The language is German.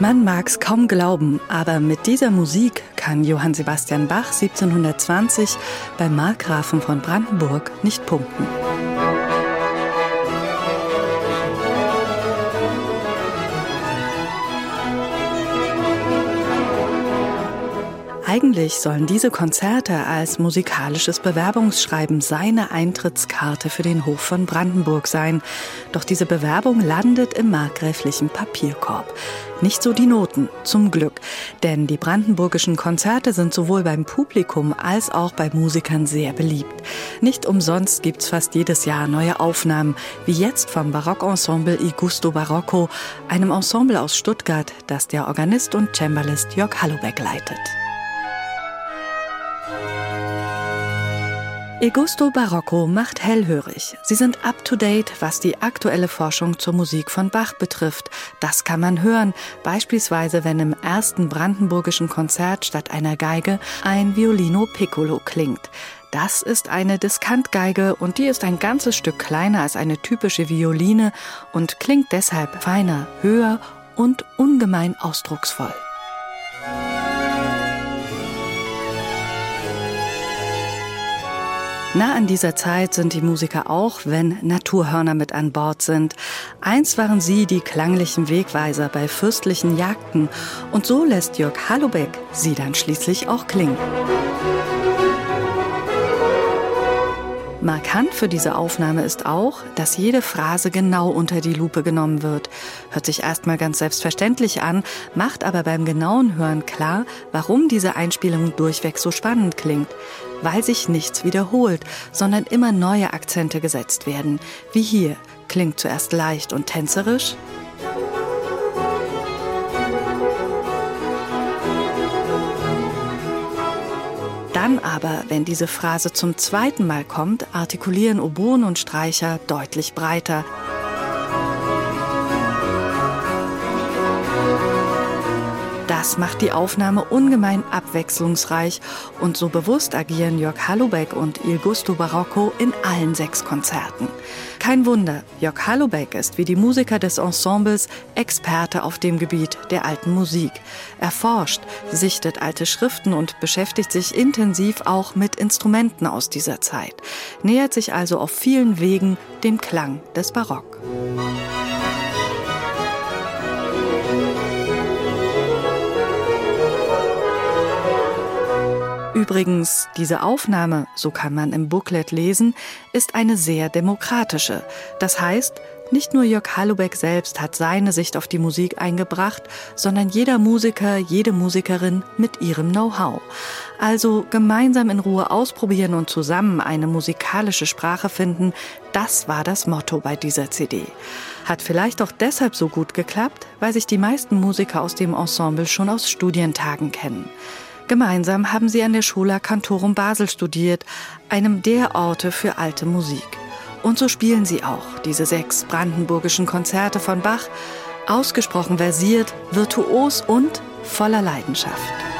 Man mag's kaum glauben, aber mit dieser Musik kann Johann Sebastian Bach 1720 beim Markgrafen von Brandenburg nicht punkten. Eigentlich sollen diese Konzerte als musikalisches Bewerbungsschreiben seine Eintrittskarte für den Hof von Brandenburg sein. Doch diese Bewerbung landet im markgräflichen Papierkorb. Nicht so die Noten, zum Glück. Denn die brandenburgischen Konzerte sind sowohl beim Publikum als auch bei Musikern sehr beliebt. Nicht umsonst gibt's fast jedes Jahr neue Aufnahmen, wie jetzt vom Barockensemble I Gusto Barocco, einem Ensemble aus Stuttgart, das der Organist und Cembalist Jörg Hallobeck leitet. Egusto Barocco macht hellhörig. Sie sind up-to-date, was die aktuelle Forschung zur Musik von Bach betrifft. Das kann man hören, beispielsweise wenn im ersten brandenburgischen Konzert statt einer Geige ein Violino Piccolo klingt. Das ist eine Diskantgeige und die ist ein ganzes Stück kleiner als eine typische Violine und klingt deshalb feiner, höher und ungemein ausdrucksvoll. Nah an dieser Zeit sind die Musiker auch, wenn Naturhörner mit an Bord sind. Einst waren sie die klanglichen Wegweiser bei fürstlichen Jagden und so lässt Jörg Hallobeck sie dann schließlich auch klingen. Markant für diese Aufnahme ist auch, dass jede Phrase genau unter die Lupe genommen wird. Hört sich erstmal ganz selbstverständlich an, macht aber beim genauen Hören klar, warum diese Einspielung durchweg so spannend klingt weil sich nichts wiederholt, sondern immer neue Akzente gesetzt werden. Wie hier klingt zuerst leicht und tänzerisch. Dann aber, wenn diese Phrase zum zweiten Mal kommt, artikulieren Oboen und Streicher deutlich breiter. Das macht die Aufnahme ungemein abwechslungsreich und so bewusst agieren Jörg Hallubeck und Il Gusto Barocco in allen sechs Konzerten. Kein Wunder, Jörg Hallubeck ist wie die Musiker des Ensembles Experte auf dem Gebiet der alten Musik. Er forscht, sichtet alte Schriften und beschäftigt sich intensiv auch mit Instrumenten aus dieser Zeit, nähert sich also auf vielen Wegen dem Klang des Barock. Übrigens, diese Aufnahme, so kann man im Booklet lesen, ist eine sehr demokratische. Das heißt, nicht nur Jörg Hallubeck selbst hat seine Sicht auf die Musik eingebracht, sondern jeder Musiker, jede Musikerin mit ihrem Know-how. Also gemeinsam in Ruhe ausprobieren und zusammen eine musikalische Sprache finden, das war das Motto bei dieser CD. Hat vielleicht auch deshalb so gut geklappt, weil sich die meisten Musiker aus dem Ensemble schon aus Studientagen kennen. Gemeinsam haben sie an der Schola Cantorum Basel studiert, einem der Orte für alte Musik. Und so spielen sie auch diese sechs brandenburgischen Konzerte von Bach, ausgesprochen versiert, virtuos und voller Leidenschaft.